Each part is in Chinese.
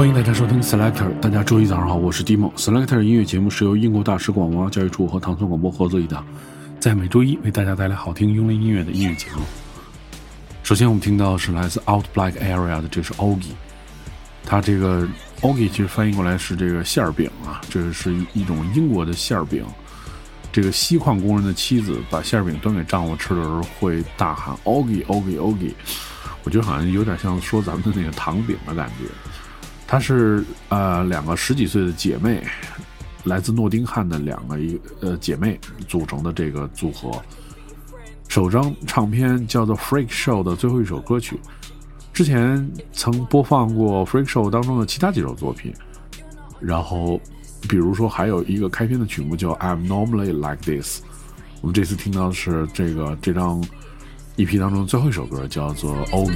欢迎大家收听 Selector，大家周一早上好，我是 Dimo。Selector 音乐节目是由英国大使广播教育处和唐宋广播合作一档，在每周一为大家带来好听英伦音乐的音乐节目。首先我们听到是来自 Out Black Area 的，这是 Ogie。它这个 Ogie 其实翻译过来是这个馅儿饼啊，这是一种英国的馅儿饼。这个锡矿工人的妻子把馅儿饼端给丈夫吃的时候，会大喊 Ogie Ogie Ogie。我觉得好像有点像说咱们的那个糖饼的感觉。她是呃两个十几岁的姐妹，来自诺丁汉的两个一呃姐妹组成的这个组合。首张唱片叫做《Freak Show》的最后一首歌曲，之前曾播放过《Freak Show》当中的其他几首作品。然后，比如说还有一个开篇的曲目叫《I'm Normally Like This》。我们这次听到的是这个这张 EP 当中最后一首歌，叫做《欧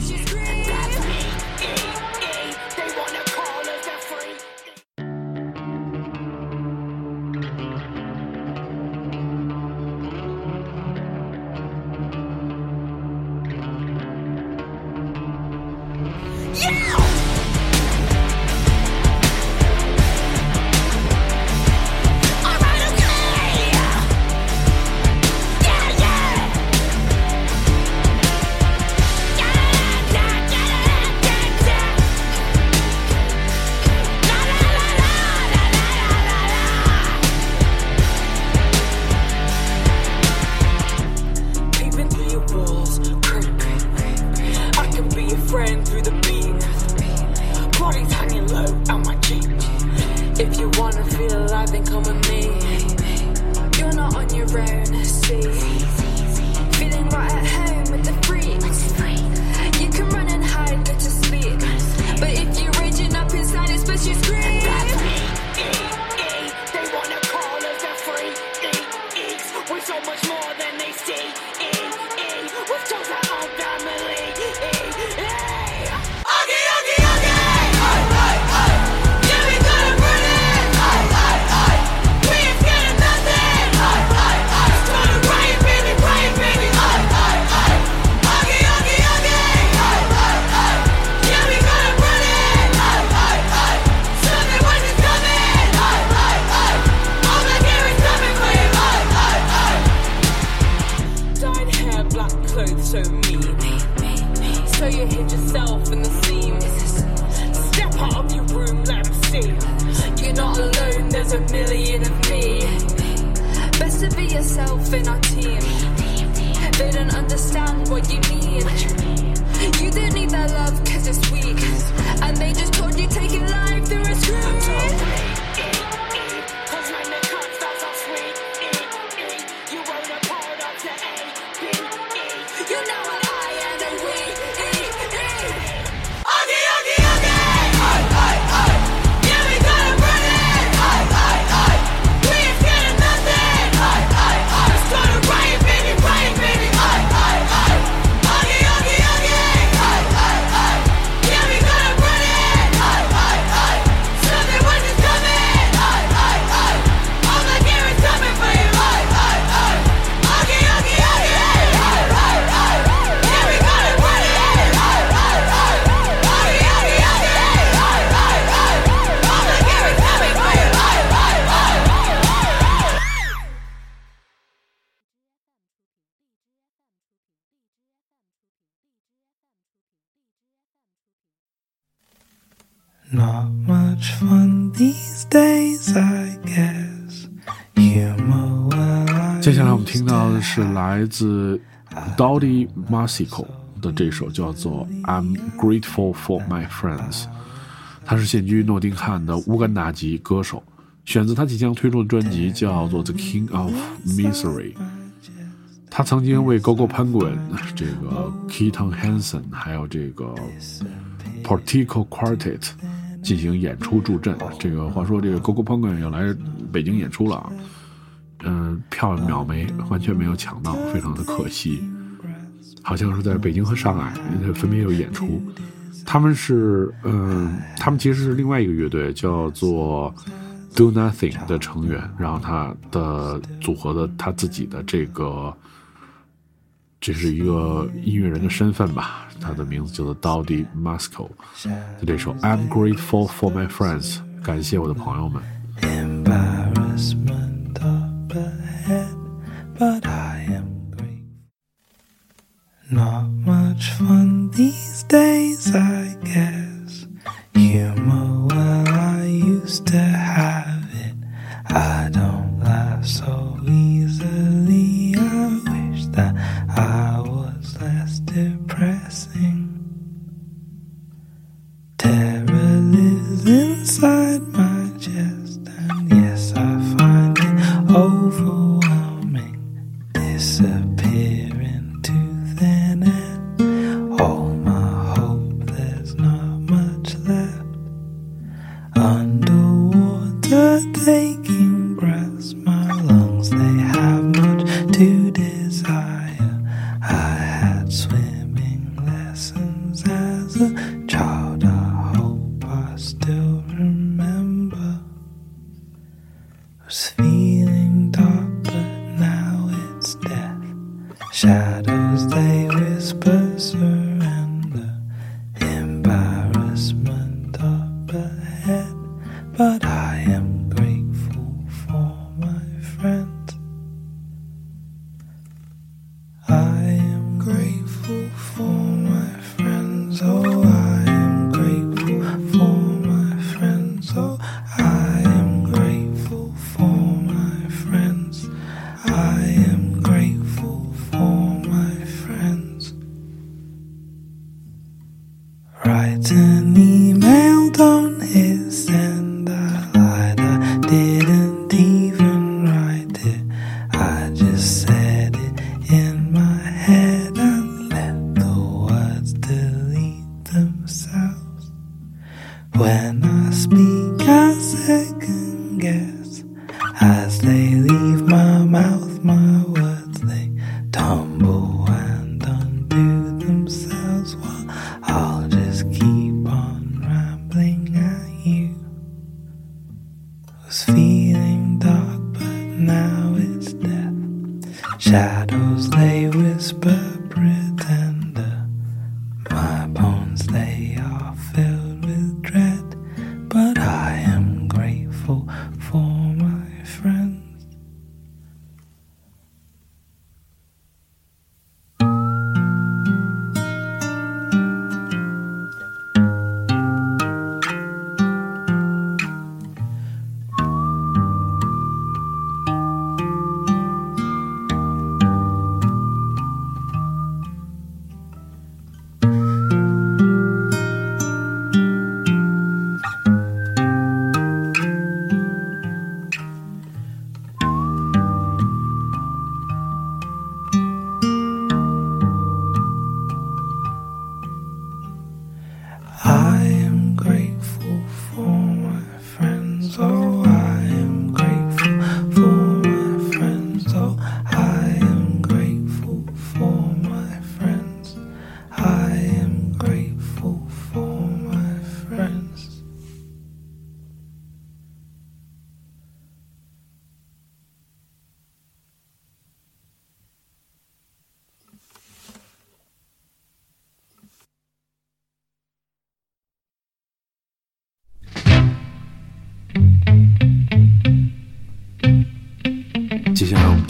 Not much fun these days, I guess. Humor, well, I 接下来我们听到的是来自 dodi Masico 的这首叫做《I'm Grateful for My Friends》，他是现居诺丁汉的乌干达籍歌手，选自他即将推出的专辑叫做《The King of Misery》。他曾经为 Gogo Penguin、这个 Keaton Hansen 还有这个 Portico Quartet 进行演出助阵。这个话说，这个 Gogo Penguin 要来北京演出了啊。嗯，票秒没，完全没有抢到，非常的可惜。好像是在北京和上海分别有演出。他们是，嗯，他们其实是另外一个乐队，叫做 Do Nothing 的成员，然后他的组合的他自己的这个这是一个音乐人的身份吧，他的名字叫做 Dowdy Masco。在这首 I'm grateful for my friends，感谢我的朋友们。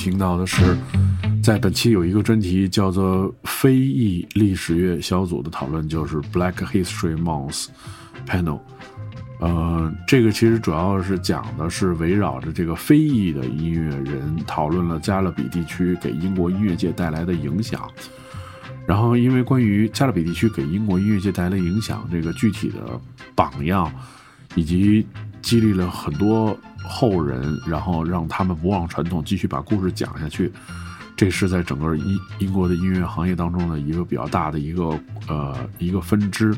听到的是，在本期有一个专题叫做“非裔历史乐小组”的讨论，就是 Black History Month Panel。呃，这个其实主要是讲的是围绕着这个非裔的音乐人讨论了加勒比地区给英国音乐界带来的影响。然后，因为关于加勒比地区给英国音乐界带来的影响这个具体的榜样，以及激励了很多后人，然后让他们不忘传统，继续把故事讲下去。这是在整个英英国的音乐行业当中的一个比较大的一个呃一个分支。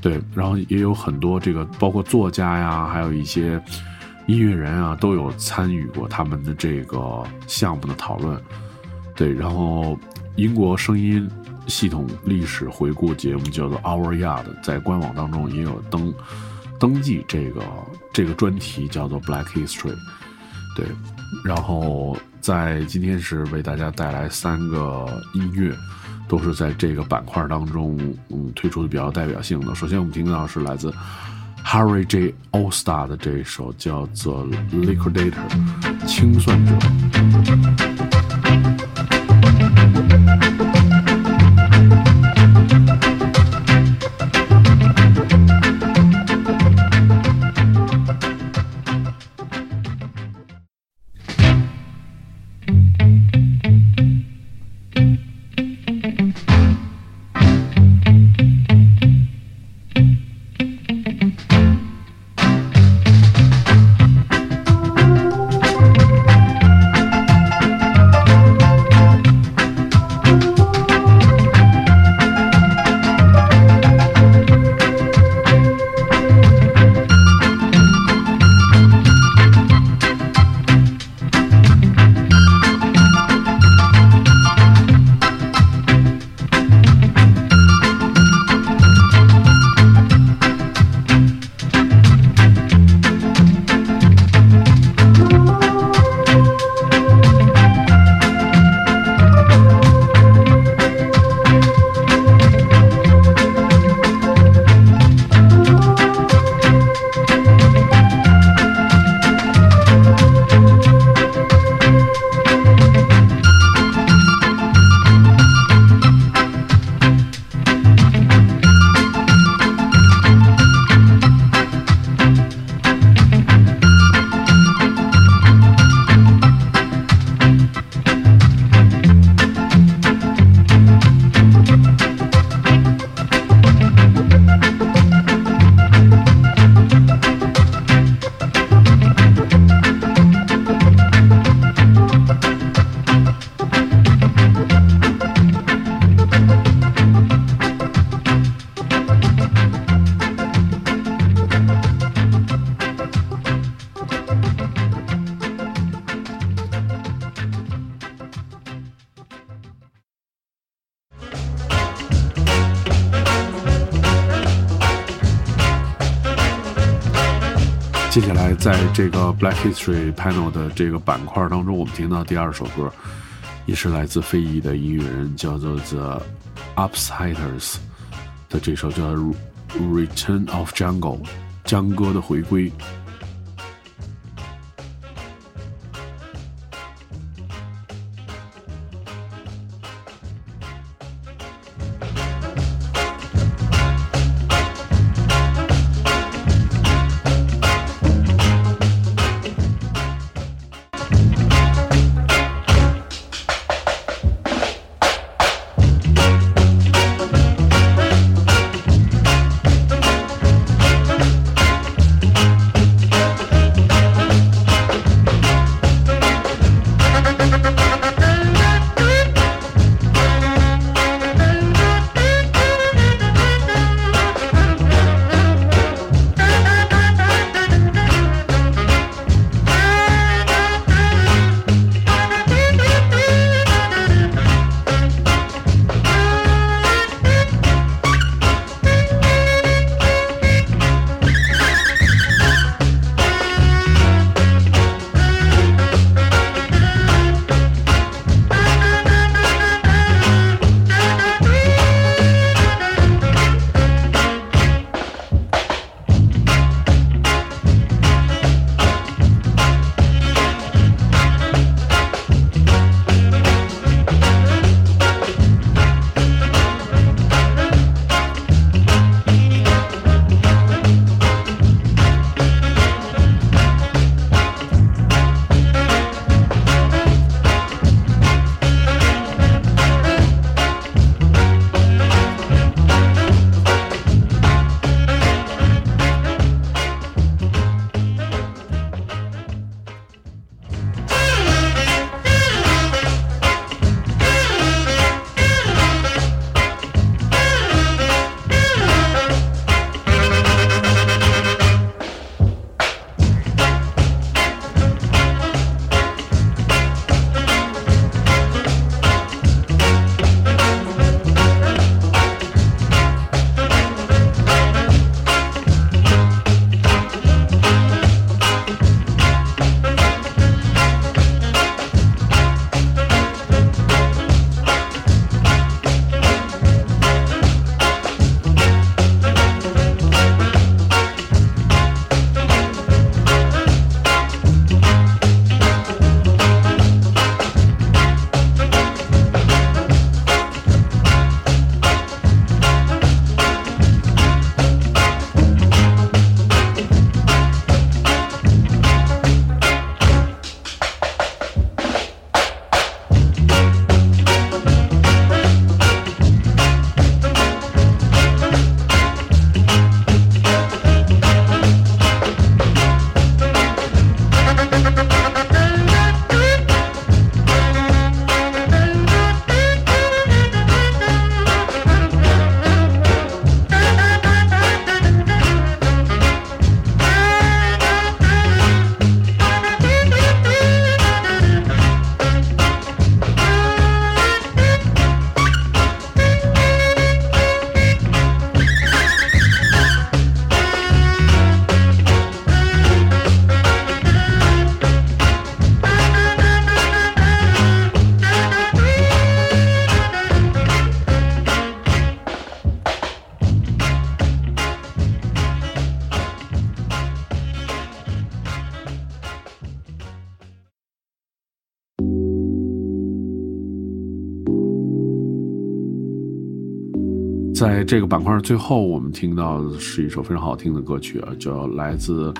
对，然后也有很多这个，包括作家呀，还有一些音乐人啊，都有参与过他们的这个项目的讨论。对，然后英国声音系统历史回顾节目叫做 Our Yard，在官网当中也有登登记这个这个专题，叫做 Black History。对，然后在今天是为大家带来三个音乐，都是在这个板块当中嗯推出的比较代表性的。首先我们听到是来自 Harry J Ostar 的这一首叫做《Liquidator》清算者。在这个 Black History Panel 的这个板块当中，我们听到第二首歌，也是来自非裔的音乐人，叫做 The Upsiders 的这首叫《Return of Jungle》，江哥的回归。在这个板块最后，我们听到的是一首非常好听的歌曲啊，叫来自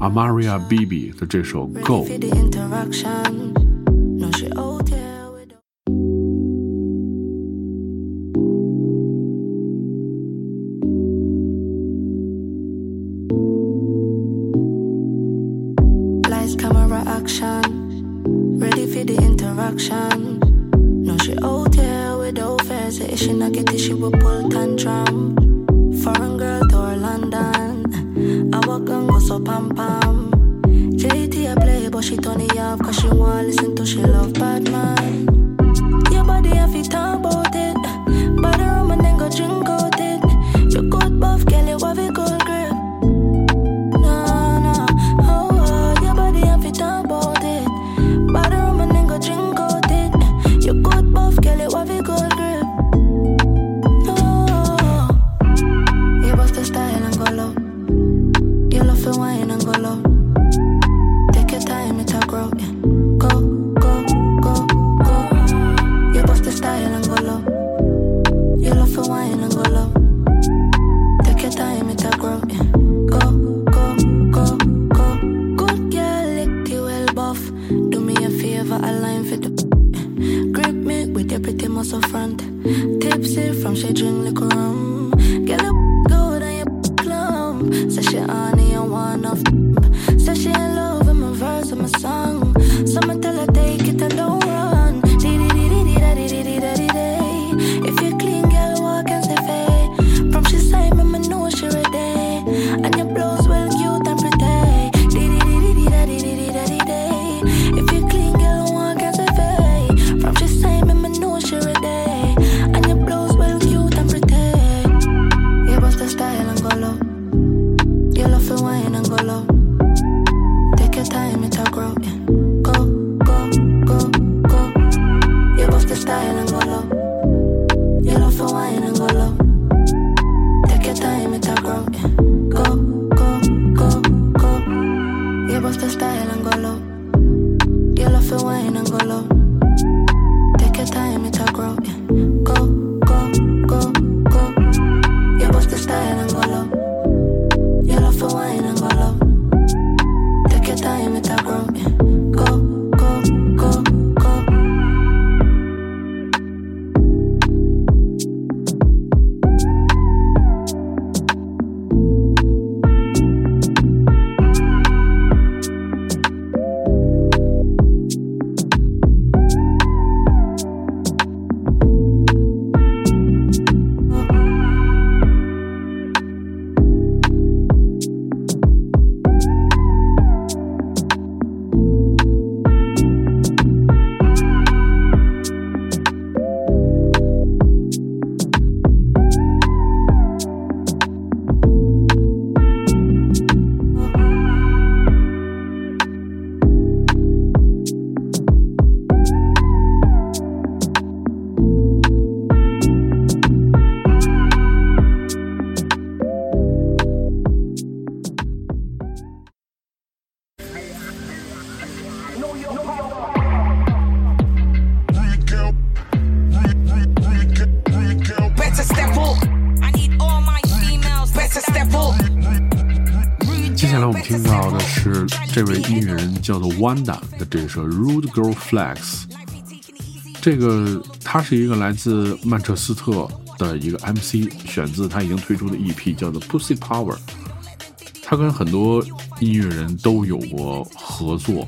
Amaria Bibi 的这首《Go》。Action. No, she out here with Lights, camera, action. Ready for the interaction. No, she out here Say if she not get it, she will pull tantrum. Foreign girl to London. I walk and go so pam pam. JT I play, but she turn it off cause she want listen to she love bad man. przejrzymy, tylko 这位音乐人叫做 Wanda 的这首《Rude Girl Flex》。这个他是一个来自曼彻斯特的一个 MC，选自他已经推出的 EP，叫做《Pussy Power》。他跟很多音乐人都有过合作，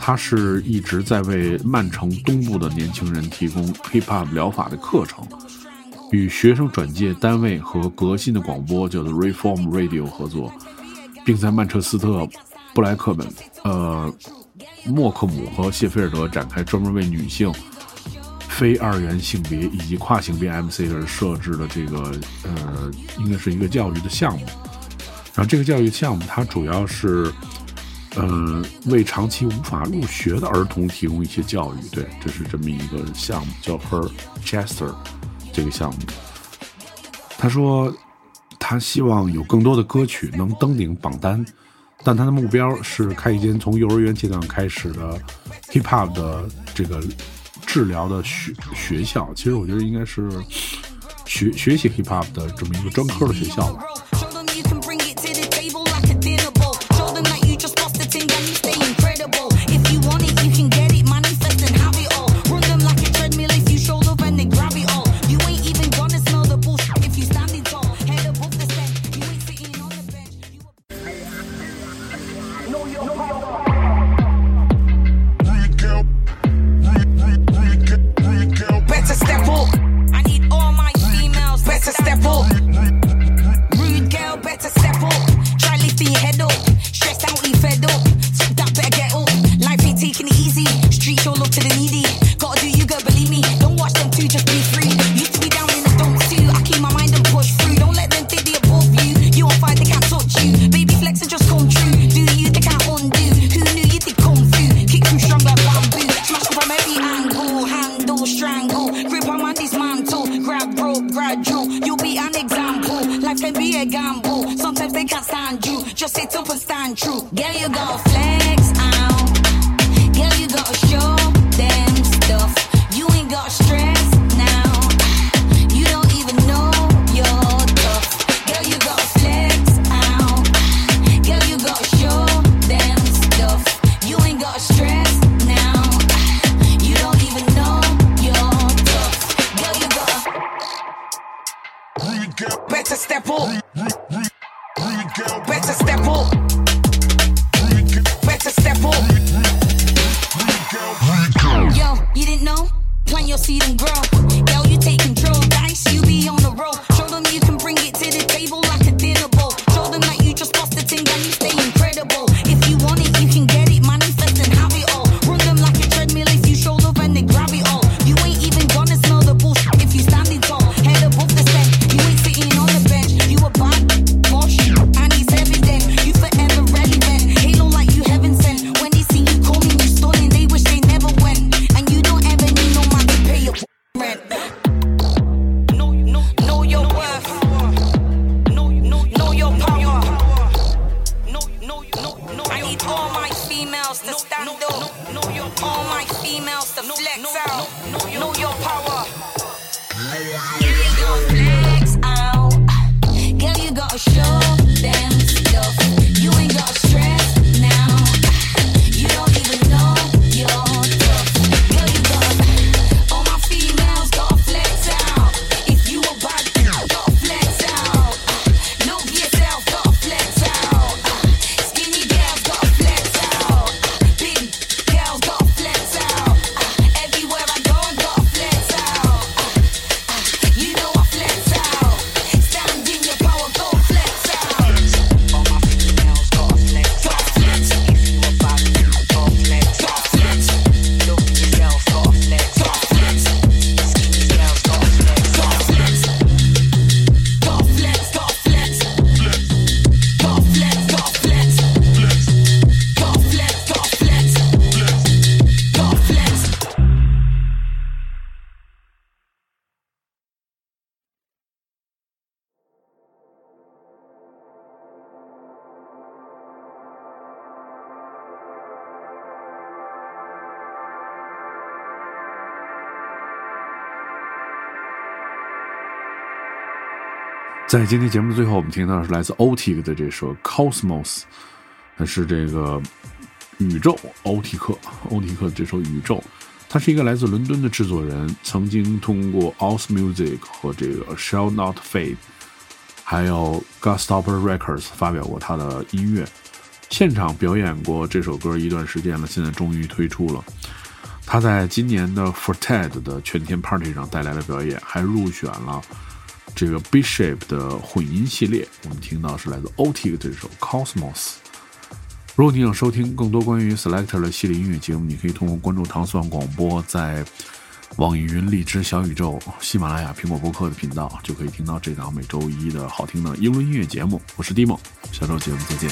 他是一直在为曼城东部的年轻人提供 hip hop 疗法的课程，与学生转介单位和革新的广播叫做 Reform Radio 合作，并在曼彻斯特、布莱克本、呃默克姆和谢菲尔德展开专门为女性、非二元性别以及跨性别 MC 而设置的这个呃，应该是一个教育的项目。然后这个教育项目它主要是，呃，为长期无法入学的儿童提供一些教育。对，这是这么一个项目，叫 Her Chester 这个项目。他说，他希望有更多的歌曲能登顶榜单，但他的目标是开一间从幼儿园阶段开始的 hiphop 的这个治疗的学学校其实我觉得应该是学学习 hiphop 的这么一个专科的学校吧。Know your power. 在今天节目的最后，我们听到的是来自 OTIC 的这首《Cosmos》，它是这个宇宙欧提克欧提克这首《宇宙》，他是一个来自伦敦的制作人，曾经通过 Aus Music 和这个 Shall Not Fade，还有 gustopper records 发表过他的音乐，现场表演过这首歌一段时间了，现在终于推出了。他在今年的 For Ted 的全天 Party 上带来了表演，还入选了。这个 bishop 的混音系列我们听到是来自 otic 这首 cosmos 如果你想收听更多关于 selector 的系列音乐节目你可以通过关注糖蒜广播在网易云荔枝小宇宙喜马拉雅苹果播客的频道就可以听到这档每周一的好听的英文音乐节目。我是 Dimo，下周节目再见。